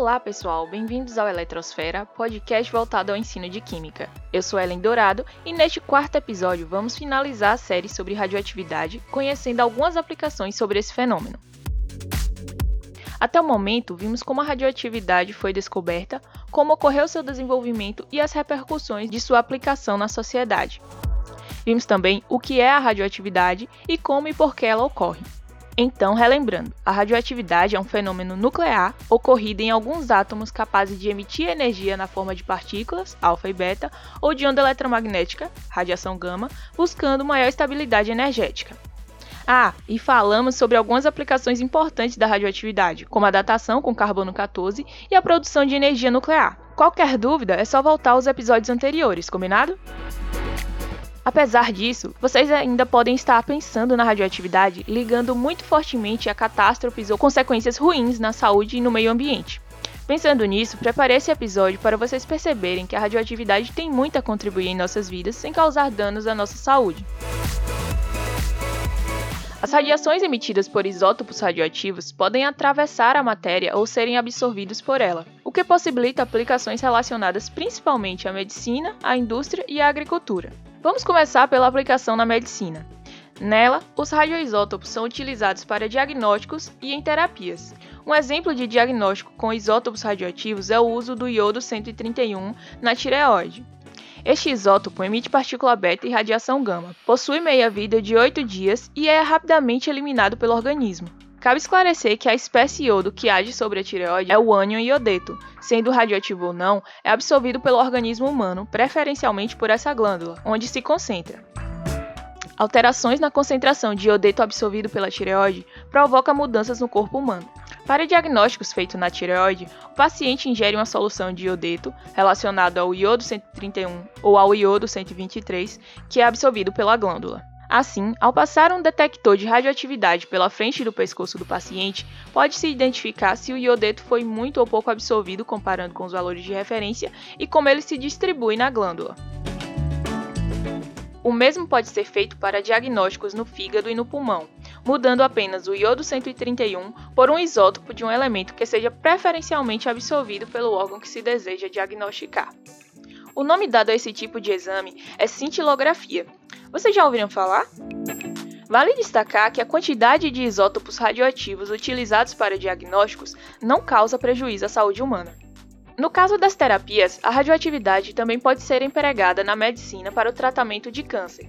Olá, pessoal, bem-vindos ao Eletrosfera, podcast voltado ao ensino de Química. Eu sou Ellen Dourado e neste quarto episódio vamos finalizar a série sobre radioatividade, conhecendo algumas aplicações sobre esse fenômeno. Até o momento, vimos como a radioatividade foi descoberta, como ocorreu seu desenvolvimento e as repercussões de sua aplicação na sociedade. Vimos também o que é a radioatividade e como e por que ela ocorre. Então, relembrando, a radioatividade é um fenômeno nuclear ocorrido em alguns átomos capazes de emitir energia na forma de partículas, alfa e beta, ou de onda eletromagnética, radiação gama, buscando maior estabilidade energética. Ah, e falamos sobre algumas aplicações importantes da radioatividade, como a datação com carbono 14 e a produção de energia nuclear. Qualquer dúvida é só voltar aos episódios anteriores, combinado? Apesar disso, vocês ainda podem estar pensando na radioatividade ligando muito fortemente a catástrofes ou consequências ruins na saúde e no meio ambiente. Pensando nisso, preparei esse episódio para vocês perceberem que a radioatividade tem muito a contribuir em nossas vidas sem causar danos à nossa saúde. As radiações emitidas por isótopos radioativos podem atravessar a matéria ou serem absorvidos por ela, o que possibilita aplicações relacionadas principalmente à medicina, à indústria e à agricultura. Vamos começar pela aplicação na medicina. Nela, os radioisótopos são utilizados para diagnósticos e em terapias. Um exemplo de diagnóstico com isótopos radioativos é o uso do iodo 131 na tireoide. Este isótopo emite partícula beta e radiação gama, possui meia-vida de 8 dias e é rapidamente eliminado pelo organismo. Cabe esclarecer que a espécie iodo que age sobre a tireoide é o ânion iodeto, sendo radioativo ou não, é absorvido pelo organismo humano, preferencialmente por essa glândula, onde se concentra. Alterações na concentração de iodeto absorvido pela tireoide provocam mudanças no corpo humano. Para diagnósticos feitos na tireoide, o paciente ingere uma solução de iodeto relacionado ao iodo 131 ou ao iodo 123, que é absorvido pela glândula. Assim, ao passar um detector de radioatividade pela frente do pescoço do paciente, pode-se identificar se o iodeto foi muito ou pouco absorvido comparando com os valores de referência e como ele se distribui na glândula. O mesmo pode ser feito para diagnósticos no fígado e no pulmão, mudando apenas o iodo 131 por um isótopo de um elemento que seja preferencialmente absorvido pelo órgão que se deseja diagnosticar. O nome dado a esse tipo de exame é cintilografia, vocês já ouviram falar? Vale destacar que a quantidade de isótopos radioativos utilizados para diagnósticos não causa prejuízo à saúde humana. No caso das terapias, a radioatividade também pode ser empregada na medicina para o tratamento de câncer.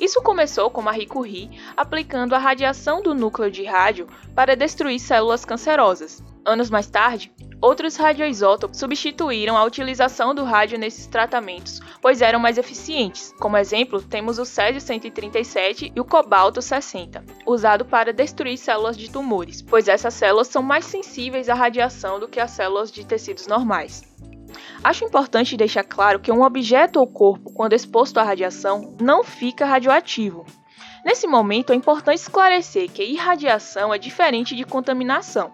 Isso começou com Marie Curie aplicando a radiação do núcleo de rádio para destruir células cancerosas. Anos mais tarde, Outros radioisótopos substituíram a utilização do rádio nesses tratamentos, pois eram mais eficientes. Como exemplo, temos o césio 137 e o cobalto 60, usado para destruir células de tumores, pois essas células são mais sensíveis à radiação do que as células de tecidos normais. Acho importante deixar claro que um objeto ou corpo, quando exposto à radiação, não fica radioativo. Nesse momento, é importante esclarecer que irradiação é diferente de contaminação.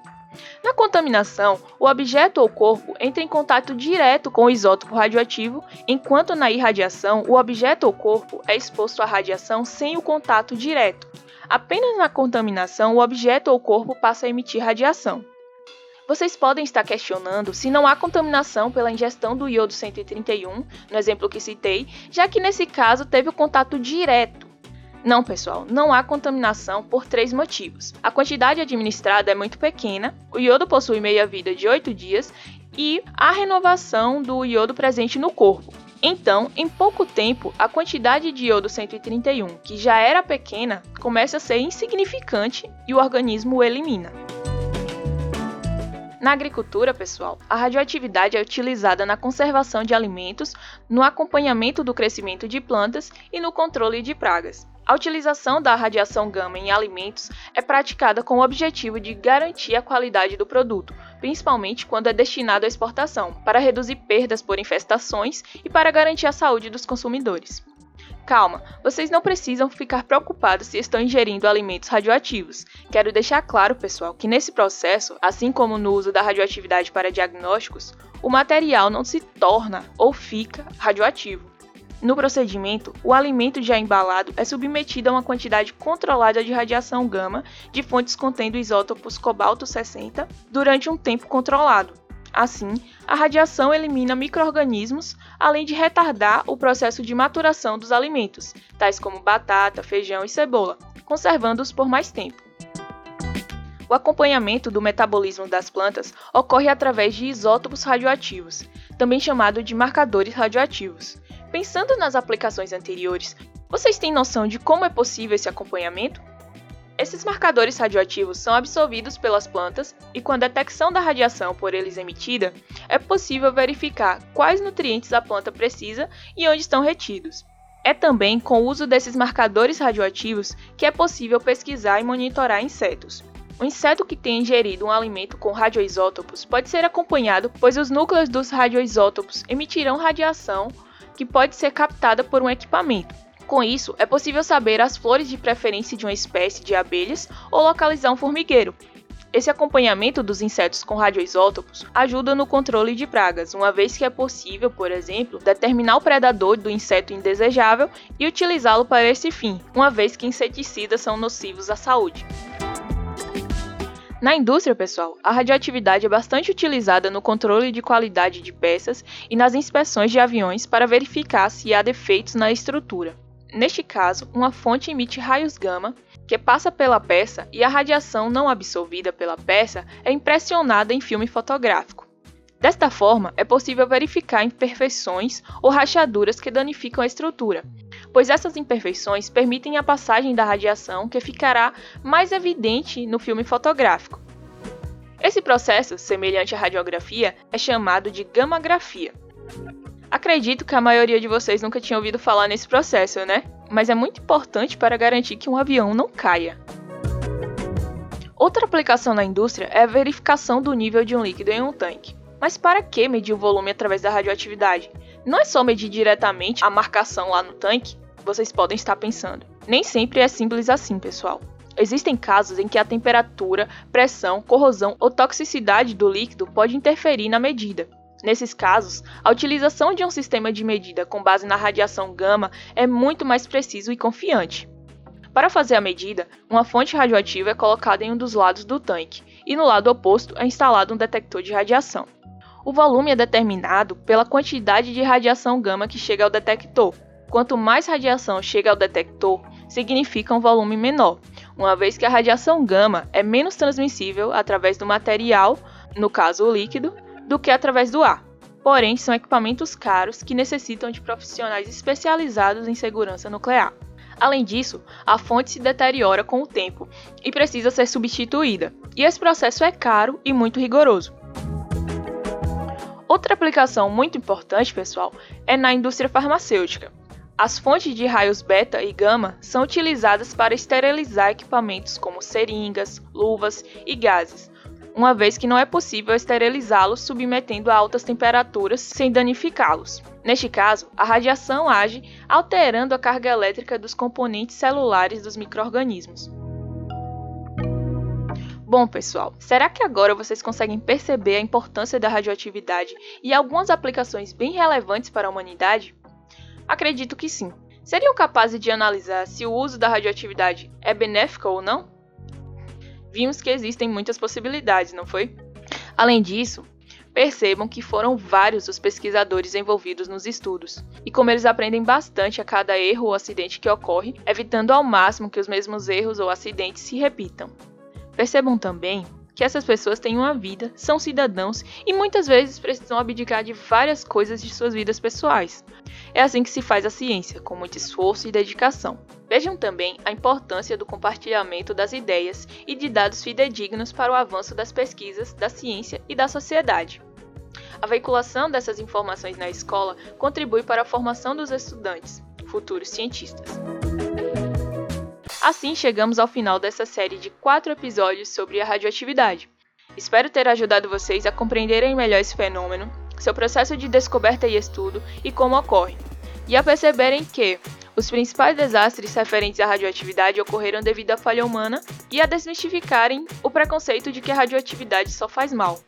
Na contaminação, o objeto ou corpo entra em contato direto com o isótopo radioativo, enquanto na irradiação, o objeto ou corpo é exposto à radiação sem o contato direto. Apenas na contaminação, o objeto ou corpo passa a emitir radiação. Vocês podem estar questionando se não há contaminação pela ingestão do iodo 131, no exemplo que citei, já que nesse caso teve o contato direto não, pessoal, não há contaminação por três motivos. A quantidade administrada é muito pequena, o iodo possui meia-vida de 8 dias e a renovação do iodo presente no corpo. Então, em pouco tempo, a quantidade de iodo 131, que já era pequena, começa a ser insignificante e o organismo o elimina. Na agricultura, pessoal, a radioatividade é utilizada na conservação de alimentos, no acompanhamento do crescimento de plantas e no controle de pragas. A utilização da radiação gama em alimentos é praticada com o objetivo de garantir a qualidade do produto, principalmente quando é destinado à exportação, para reduzir perdas por infestações e para garantir a saúde dos consumidores. Calma, vocês não precisam ficar preocupados se estão ingerindo alimentos radioativos. Quero deixar claro, pessoal, que nesse processo, assim como no uso da radioatividade para diagnósticos, o material não se torna ou fica radioativo. No procedimento, o alimento já embalado é submetido a uma quantidade controlada de radiação gama de fontes contendo isótopos cobalto 60 durante um tempo controlado. Assim, a radiação elimina microorganismos, além de retardar o processo de maturação dos alimentos, tais como batata, feijão e cebola, conservando-os por mais tempo. O acompanhamento do metabolismo das plantas ocorre através de isótopos radioativos, também chamado de marcadores radioativos. Pensando nas aplicações anteriores, vocês têm noção de como é possível esse acompanhamento? Esses marcadores radioativos são absorvidos pelas plantas e, com a detecção da radiação por eles emitida, é possível verificar quais nutrientes a planta precisa e onde estão retidos. É também com o uso desses marcadores radioativos que é possível pesquisar e monitorar insetos. O inseto que tem ingerido um alimento com radioisótopos pode ser acompanhado, pois os núcleos dos radioisótopos emitirão radiação que pode ser captada por um equipamento. Com isso, é possível saber as flores de preferência de uma espécie de abelhas ou localizar um formigueiro. Esse acompanhamento dos insetos com radioisótopos ajuda no controle de pragas, uma vez que é possível, por exemplo, determinar o predador do inseto indesejável e utilizá-lo para esse fim, uma vez que inseticidas são nocivos à saúde. Na indústria, pessoal, a radioatividade é bastante utilizada no controle de qualidade de peças e nas inspeções de aviões para verificar se há defeitos na estrutura. Neste caso, uma fonte emite raios gama que passa pela peça e a radiação não absorvida pela peça é impressionada em filme fotográfico. Desta forma, é possível verificar imperfeições ou rachaduras que danificam a estrutura, pois essas imperfeições permitem a passagem da radiação que ficará mais evidente no filme fotográfico. Esse processo, semelhante à radiografia, é chamado de gammagrafia. Acredito que a maioria de vocês nunca tinha ouvido falar nesse processo, né? Mas é muito importante para garantir que um avião não caia. Outra aplicação na indústria é a verificação do nível de um líquido em um tanque. Mas para que medir o volume através da radioatividade? Não é só medir diretamente a marcação lá no tanque? vocês podem estar pensando. Nem sempre é simples assim, pessoal. Existem casos em que a temperatura, pressão, corrosão ou toxicidade do líquido pode interferir na medida. Nesses casos, a utilização de um sistema de medida com base na radiação gama é muito mais preciso e confiante. Para fazer a medida, uma fonte radioativa é colocada em um dos lados do tanque e no lado oposto é instalado um detector de radiação. O volume é determinado pela quantidade de radiação gama que chega ao detector, Quanto mais radiação chega ao detector, significa um volume menor, uma vez que a radiação gama é menos transmissível através do material, no caso o líquido, do que através do ar. Porém, são equipamentos caros que necessitam de profissionais especializados em segurança nuclear. Além disso, a fonte se deteriora com o tempo e precisa ser substituída, e esse processo é caro e muito rigoroso. Outra aplicação muito importante, pessoal, é na indústria farmacêutica. As fontes de raios beta e gama são utilizadas para esterilizar equipamentos como seringas, luvas e gases, uma vez que não é possível esterilizá-los submetendo a altas temperaturas sem danificá-los. Neste caso, a radiação age alterando a carga elétrica dos componentes celulares dos microrganismos. Bom, pessoal, será que agora vocês conseguem perceber a importância da radioatividade e algumas aplicações bem relevantes para a humanidade? Acredito que sim. Seriam capazes de analisar se o uso da radioatividade é benéfico ou não? Vimos que existem muitas possibilidades, não foi? Além disso, percebam que foram vários os pesquisadores envolvidos nos estudos, e como eles aprendem bastante a cada erro ou acidente que ocorre, evitando ao máximo que os mesmos erros ou acidentes se repitam. Percebam também que essas pessoas têm uma vida, são cidadãos e muitas vezes precisam abdicar de várias coisas de suas vidas pessoais. É assim que se faz a ciência, com muito esforço e dedicação. Vejam também a importância do compartilhamento das ideias e de dados fidedignos para o avanço das pesquisas, da ciência e da sociedade. A veiculação dessas informações na escola contribui para a formação dos estudantes, futuros cientistas. Assim chegamos ao final dessa série de quatro episódios sobre a radioatividade. Espero ter ajudado vocês a compreenderem melhor esse fenômeno, seu processo de descoberta e estudo e como ocorre, e a perceberem que os principais desastres referentes à radioatividade ocorreram devido à falha humana e a desmistificarem o preconceito de que a radioatividade só faz mal.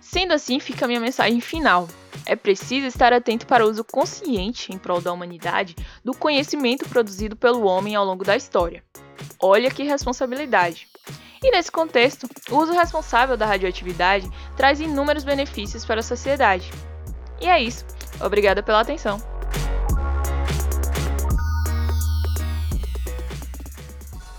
Sendo assim, fica a minha mensagem final. É preciso estar atento para o uso consciente, em prol da humanidade, do conhecimento produzido pelo homem ao longo da história. Olha que responsabilidade! E nesse contexto, o uso responsável da radioatividade traz inúmeros benefícios para a sociedade. E é isso. Obrigada pela atenção.